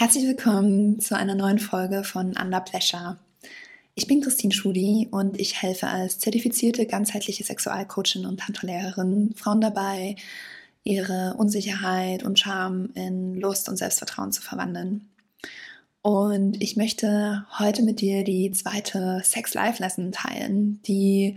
Herzlich willkommen zu einer neuen Folge von Under Pleasure. Ich bin Christine Schudi und ich helfe als zertifizierte ganzheitliche Sexualcoachin und Tantra-Lehrerin Frauen dabei, ihre Unsicherheit und Charme in Lust und Selbstvertrauen zu verwandeln. Und ich möchte heute mit dir die zweite Sex-Life-Lesson teilen, die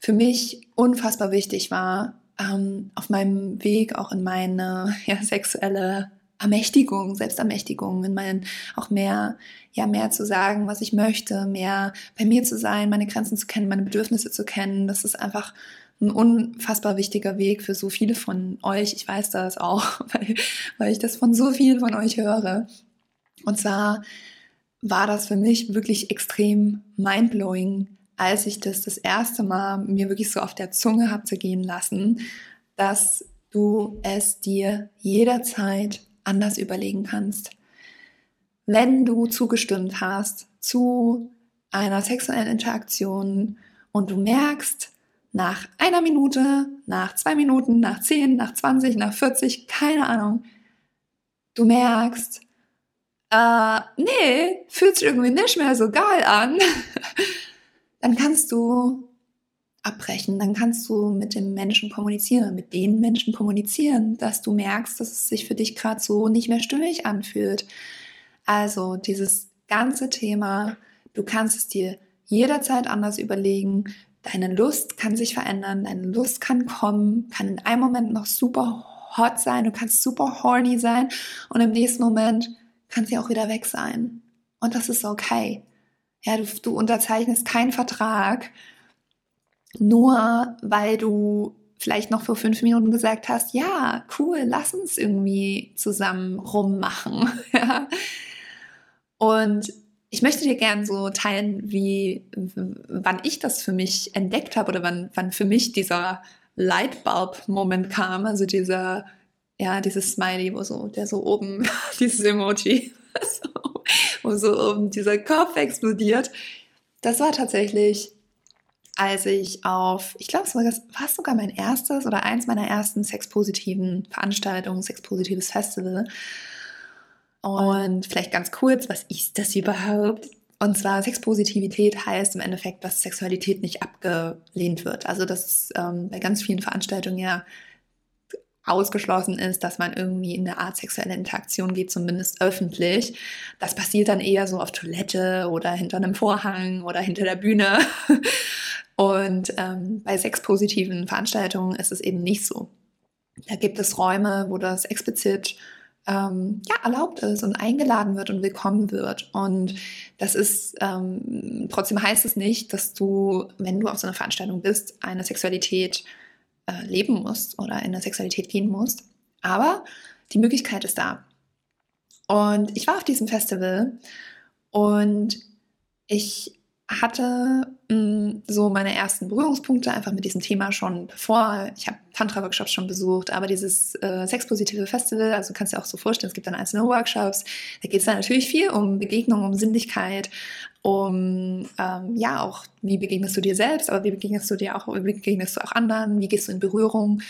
für mich unfassbar wichtig war, ähm, auf meinem Weg auch in meine ja, sexuelle Ermächtigung, Selbstermächtigung, in meinen auch mehr, ja, mehr zu sagen, was ich möchte, mehr bei mir zu sein, meine Grenzen zu kennen, meine Bedürfnisse zu kennen. Das ist einfach ein unfassbar wichtiger Weg für so viele von euch. Ich weiß das auch, weil, weil ich das von so vielen von euch höre. Und zwar war das für mich wirklich extrem mindblowing, als ich das das erste Mal mir wirklich so auf der Zunge habe zergehen lassen, dass du es dir jederzeit anders überlegen kannst. Wenn du zugestimmt hast zu einer sexuellen Interaktion und du merkst, nach einer Minute, nach zwei Minuten, nach zehn, nach 20, nach 40, keine Ahnung, du merkst, äh, nee, fühlt sich irgendwie nicht mehr so geil an, dann kannst du abbrechen, dann kannst du mit dem Menschen kommunizieren, mit den Menschen kommunizieren, dass du merkst, dass es sich für dich gerade so nicht mehr stimmig anfühlt. Also dieses ganze Thema, du kannst es dir jederzeit anders überlegen. Deine Lust kann sich verändern, deine Lust kann kommen, kann in einem Moment noch super hot sein, du kannst super horny sein und im nächsten Moment kann sie auch wieder weg sein. Und das ist okay. Ja, du, du unterzeichnest keinen Vertrag, nur weil du vielleicht noch vor fünf Minuten gesagt hast, ja, cool, lass uns irgendwie zusammen rummachen. Und ich möchte dir gerne so teilen, wie, wann ich das für mich entdeckt habe oder wann, wann für mich dieser Lightbulb-Moment kam, also dieser, ja, dieses Smiley, wo so, der so oben, dieses Emoji, so, wo so oben dieser Kopf explodiert. Das war tatsächlich als ich auf, ich glaube, es war, war sogar mein erstes oder eins meiner ersten sexpositiven Veranstaltungen, sexpositives Festival. Und vielleicht ganz kurz, was ist das überhaupt? Und zwar Sexpositivität heißt im Endeffekt, dass Sexualität nicht abgelehnt wird. Also dass ähm, bei ganz vielen Veranstaltungen ja ausgeschlossen ist, dass man irgendwie in eine Art sexuelle Interaktion geht, zumindest öffentlich. Das passiert dann eher so auf Toilette oder hinter einem Vorhang oder hinter der Bühne. Und ähm, bei sexpositiven Veranstaltungen ist es eben nicht so. Da gibt es Räume, wo das explizit ähm, ja, erlaubt ist und eingeladen wird und willkommen wird. Und das ist, ähm, trotzdem heißt es nicht, dass du, wenn du auf so einer Veranstaltung bist, eine Sexualität äh, leben musst oder in eine Sexualität gehen musst. Aber die Möglichkeit ist da. Und ich war auf diesem Festival und ich hatte mh, mm, so meine ersten Berührungspunkte einfach mit diesem Thema schon bevor. Ich habe Tantra-Workshops schon besucht, aber dieses äh, sexpositive Festival, also kannst du dir auch so vorstellen, es gibt dann einzelne Workshops. Da geht es dann natürlich viel um Begegnung, um Sinnlichkeit, um ähm, ja auch, wie begegnest du dir selbst, aber wie begegnest du dir auch, wie begegnest du auch anderen, wie gehst du in Berührung.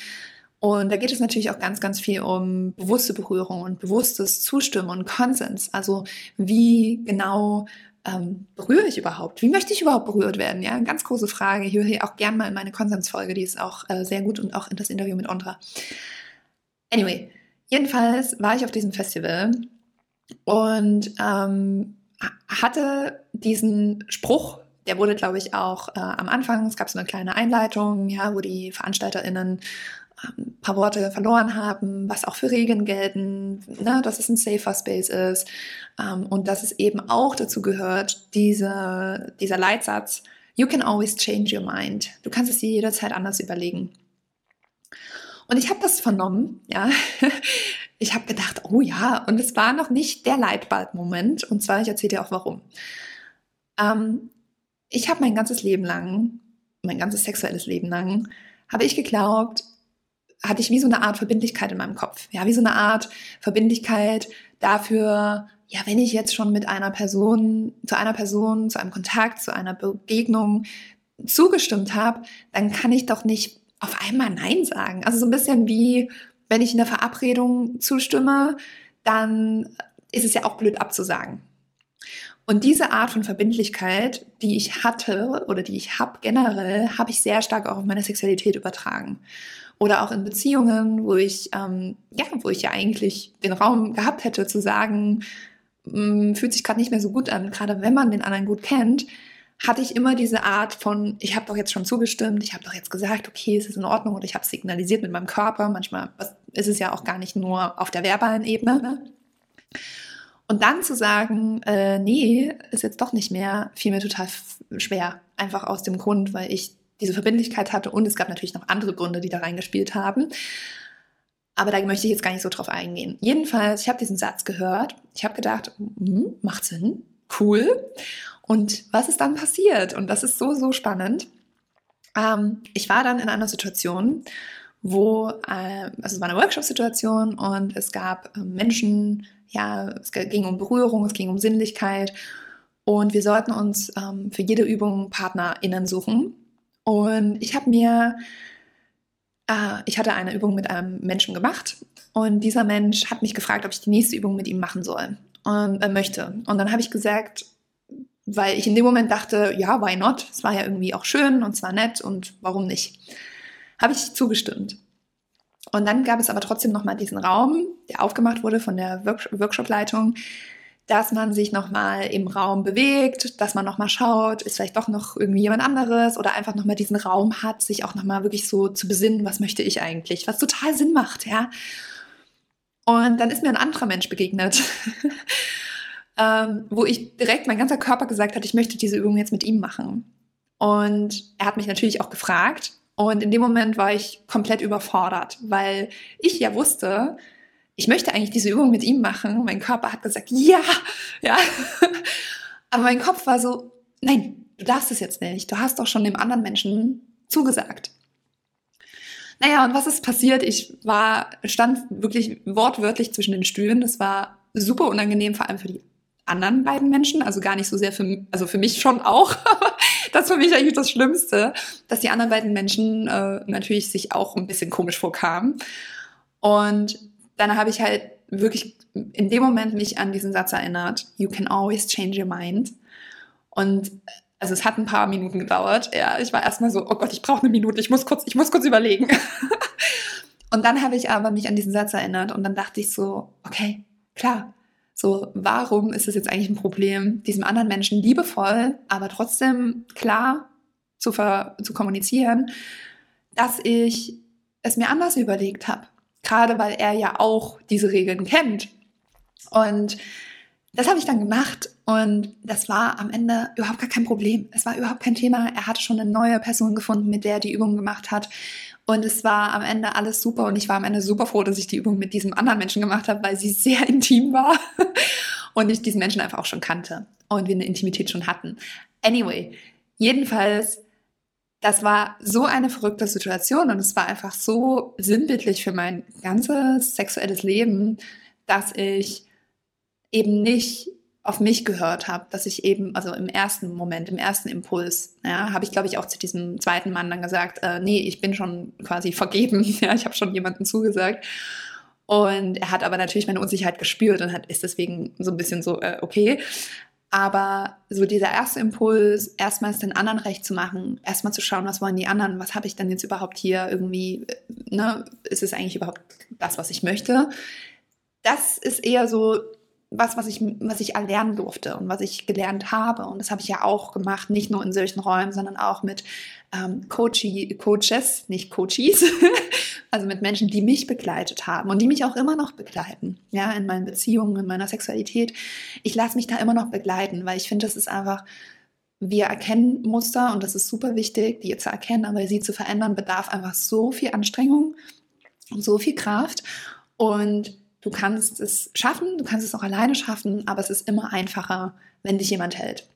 Und da geht es natürlich auch ganz, ganz viel um bewusste Berührung und bewusstes Zustimmen und Konsens. Also wie genau ähm, berühre ich überhaupt? Wie möchte ich überhaupt berührt werden? Ja, ganz große Frage. Ich höre hier auch gerne mal in meine Konsensfolge, die ist auch äh, sehr gut und auch in das Interview mit Ondra. Anyway, jedenfalls war ich auf diesem Festival und ähm, hatte diesen Spruch, der wurde, glaube ich, auch äh, am Anfang, es gab so eine kleine Einleitung, ja, wo die VeranstalterInnen ein paar Worte verloren haben, was auch für Regeln gelten, ne, dass es ein safer Space ist ähm, und dass es eben auch dazu gehört, diese, dieser Leitsatz, you can always change your mind. Du kannst es dir jederzeit anders überlegen. Und ich habe das vernommen, ja. Ich habe gedacht, oh ja, und es war noch nicht der Leitbald-Moment. Und zwar, ich erzähle dir auch warum. Ähm, ich habe mein ganzes Leben lang, mein ganzes sexuelles Leben lang, habe ich geglaubt, hatte ich wie so eine Art Verbindlichkeit in meinem Kopf. Ja, wie so eine Art Verbindlichkeit dafür, ja, wenn ich jetzt schon mit einer Person, zu einer Person, zu einem Kontakt, zu einer Begegnung zugestimmt habe, dann kann ich doch nicht auf einmal Nein sagen. Also so ein bisschen wie, wenn ich in der Verabredung zustimme, dann ist es ja auch blöd abzusagen. Und diese Art von Verbindlichkeit, die ich hatte oder die ich habe generell, habe ich sehr stark auch auf meine Sexualität übertragen. Oder auch in Beziehungen, wo ich, ähm, ja, wo ich ja eigentlich den Raum gehabt hätte zu sagen, mh, mm, fühlt sich gerade nicht mehr so gut an, gerade wenn man den anderen gut kennt, hatte ich immer diese Art von, ich habe doch jetzt schon zugestimmt, ich habe doch jetzt gesagt, okay, es ist in Ordnung oder ich habe signalisiert mit meinem Körper. Manchmal ist es ja auch gar nicht nur auf der verbalen Ebene. Und dann zu sagen, äh, nee, ist jetzt doch nicht mehr, fiel mir total schwer. Einfach aus dem Grund, weil ich diese Verbindlichkeit hatte und es gab natürlich noch andere Gründe, die da reingespielt haben. Aber da möchte ich jetzt gar nicht so drauf eingehen. Jedenfalls, ich habe diesen Satz gehört. Ich habe gedacht, hm, macht Sinn, cool. Und was ist dann passiert? Und das ist so, so spannend. Ähm, ich war dann in einer Situation, wo, äh, also es war eine Workshop-Situation und es gab äh, Menschen, ja, es ging um Berührung, es ging um Sinnlichkeit und wir sollten uns ähm, für jede Übung PartnerInnen suchen. Und ich habe mir, äh, ich hatte eine Übung mit einem Menschen gemacht und dieser Mensch hat mich gefragt, ob ich die nächste Übung mit ihm machen soll und äh, möchte. Und dann habe ich gesagt, weil ich in dem Moment dachte, ja, why not? Es war ja irgendwie auch schön und zwar nett und warum nicht? Habe ich zugestimmt. Und dann gab es aber trotzdem nochmal diesen Raum, der aufgemacht wurde von der Workshop-Leitung, dass man sich nochmal im Raum bewegt, dass man nochmal schaut, ist vielleicht doch noch irgendwie jemand anderes oder einfach nochmal diesen Raum hat, sich auch nochmal wirklich so zu besinnen, was möchte ich eigentlich, was total Sinn macht, ja. Und dann ist mir ein anderer Mensch begegnet, ähm, wo ich direkt mein ganzer Körper gesagt hat, ich möchte diese Übung jetzt mit ihm machen. Und er hat mich natürlich auch gefragt. Und in dem Moment war ich komplett überfordert, weil ich ja wusste, ich möchte eigentlich diese Übung mit ihm machen. Mein Körper hat gesagt, ja, ja. Aber mein Kopf war so, nein, du darfst es jetzt nicht. Du hast doch schon dem anderen Menschen zugesagt. Naja, und was ist passiert? Ich war, stand wirklich wortwörtlich zwischen den Stühlen. Das war super unangenehm, vor allem für die anderen beiden Menschen, also gar nicht so sehr für, also für mich schon auch, das ist für mich eigentlich das Schlimmste, dass die anderen beiden Menschen äh, natürlich sich auch ein bisschen komisch vorkamen. Und dann habe ich halt wirklich in dem Moment mich an diesen Satz erinnert, you can always change your mind. Und also es hat ein paar Minuten gedauert. Ja, ich war erstmal so, oh Gott, ich brauche eine Minute, ich muss kurz, ich muss kurz überlegen. und dann habe ich aber mich an diesen Satz erinnert und dann dachte ich so, okay, klar, so, warum ist es jetzt eigentlich ein Problem, diesem anderen Menschen liebevoll, aber trotzdem klar zu, zu kommunizieren, dass ich es mir anders überlegt habe. Gerade weil er ja auch diese Regeln kennt. Und das habe ich dann gemacht und das war am Ende überhaupt gar kein Problem. Es war überhaupt kein Thema. Er hatte schon eine neue Person gefunden, mit der er die Übung gemacht hat. Und es war am Ende alles super und ich war am Ende super froh, dass ich die Übung mit diesem anderen Menschen gemacht habe, weil sie sehr intim war und ich diesen Menschen einfach auch schon kannte und wir eine Intimität schon hatten. Anyway, jedenfalls, das war so eine verrückte Situation und es war einfach so sinnbildlich für mein ganzes sexuelles Leben, dass ich eben nicht auf mich gehört habe, dass ich eben, also im ersten Moment, im ersten Impuls, ja, habe ich, glaube ich, auch zu diesem zweiten Mann dann gesagt, äh, nee, ich bin schon quasi vergeben, ja, ich habe schon jemanden zugesagt. Und er hat aber natürlich meine Unsicherheit gespürt und hat, ist deswegen so ein bisschen so, äh, okay. Aber so dieser erste Impuls, erstmal es den anderen recht zu machen, erstmal zu schauen, was wollen die anderen, was habe ich dann jetzt überhaupt hier irgendwie, ne, ist es eigentlich überhaupt das, was ich möchte? Das ist eher so was, was ich, was ich erlernen durfte und was ich gelernt habe. Und das habe ich ja auch gemacht, nicht nur in solchen Räumen, sondern auch mit ähm, Coachie, Coaches, nicht Coaches, also mit Menschen, die mich begleitet haben und die mich auch immer noch begleiten, ja, in meinen Beziehungen, in meiner Sexualität. Ich lasse mich da immer noch begleiten, weil ich finde, das ist einfach, wir erkennen Muster und das ist super wichtig, die zu erkennen, aber sie zu verändern bedarf einfach so viel Anstrengung und so viel Kraft und Du kannst es schaffen, du kannst es auch alleine schaffen, aber es ist immer einfacher, wenn dich jemand hält.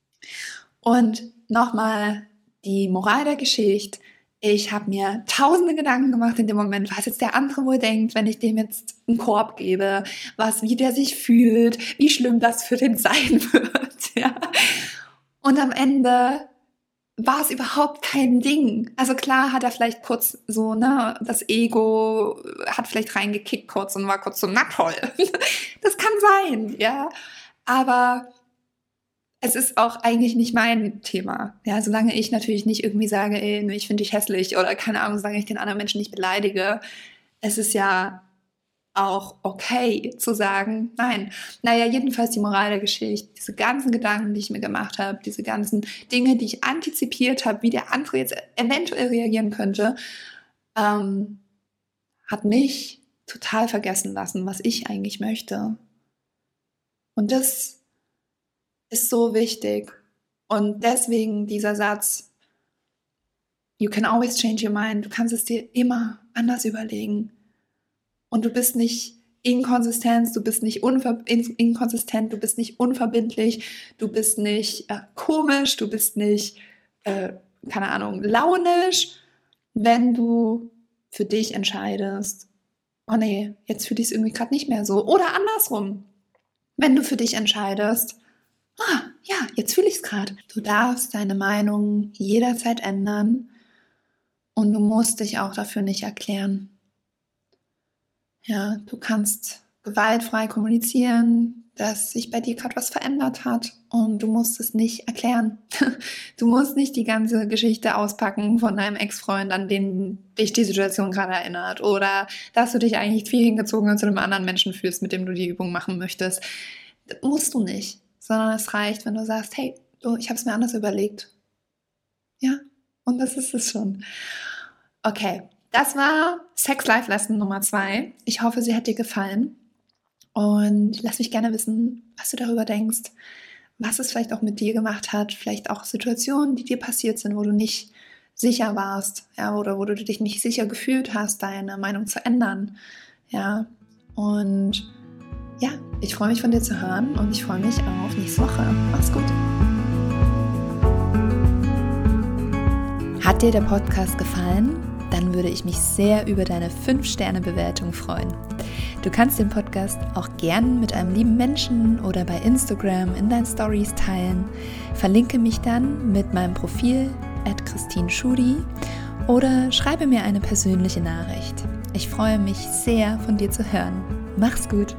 Und nochmal die Moral der Geschichte. Ich habe mir tausende Gedanken gemacht in dem Moment, was jetzt der andere wohl denkt, wenn ich dem jetzt einen Korb gebe, was, wie der sich fühlt, wie schlimm das für den sein wird. Ja. Und am Ende war es überhaupt kein Ding. Also klar hat er vielleicht kurz so, ne, das Ego hat vielleicht reingekickt kurz und war kurz so, na toll. das kann sein, ja. Aber es ist auch eigentlich nicht mein Thema. Ja, solange ich natürlich nicht irgendwie sage, ey, ich finde dich hässlich oder keine Ahnung, solange ich den anderen Menschen nicht beleidige, es ist ja auch okay zu sagen, nein. Naja, jedenfalls die Moral der Geschichte, diese ganzen Gedanken, die ich mir gemacht habe, diese ganzen Dinge, die ich antizipiert habe, wie der andere jetzt eventuell reagieren könnte, ähm, hat mich total vergessen lassen, was ich eigentlich möchte. Und das ist so wichtig. Und deswegen dieser Satz, you can always change your mind, du kannst es dir immer anders überlegen. Und du bist nicht inkonsistent, du bist nicht inkonsistent, du bist nicht unverbindlich, du bist nicht äh, komisch, du bist nicht, äh, keine Ahnung, launisch, wenn du für dich entscheidest, oh nee, jetzt fühle ich es irgendwie gerade nicht mehr so. Oder andersrum, wenn du für dich entscheidest, ah, ja, jetzt fühle ich es gerade. Du darfst deine Meinung jederzeit ändern und du musst dich auch dafür nicht erklären. Ja, du kannst gewaltfrei kommunizieren, dass sich bei dir gerade was verändert hat und du musst es nicht erklären. Du musst nicht die ganze Geschichte auspacken von deinem Ex-Freund, an den dich die Situation gerade erinnert oder dass du dich eigentlich viel hingezogen zu einem anderen Menschen fühlst, mit dem du die Übung machen möchtest. Das musst du nicht sondern es reicht, wenn du sagst, hey, du, ich habe es mir anders überlegt. Ja, und das ist es schon. Okay, das war Sex Life Lesson Nummer zwei. Ich hoffe, sie hat dir gefallen. Und lass mich gerne wissen, was du darüber denkst, was es vielleicht auch mit dir gemacht hat, vielleicht auch Situationen, die dir passiert sind, wo du nicht sicher warst, ja, oder wo du dich nicht sicher gefühlt hast, deine Meinung zu ändern. Ja, und ja, ich freue mich von dir zu hören und ich freue mich auf nächste Woche. Mach's gut. Hat dir der Podcast gefallen? Dann würde ich mich sehr über deine 5-Sterne-Bewertung freuen. Du kannst den Podcast auch gern mit einem lieben Menschen oder bei Instagram in deinen Stories teilen. Verlinke mich dann mit meinem Profil at Christine Schudi oder schreibe mir eine persönliche Nachricht. Ich freue mich sehr, von dir zu hören. Mach's gut!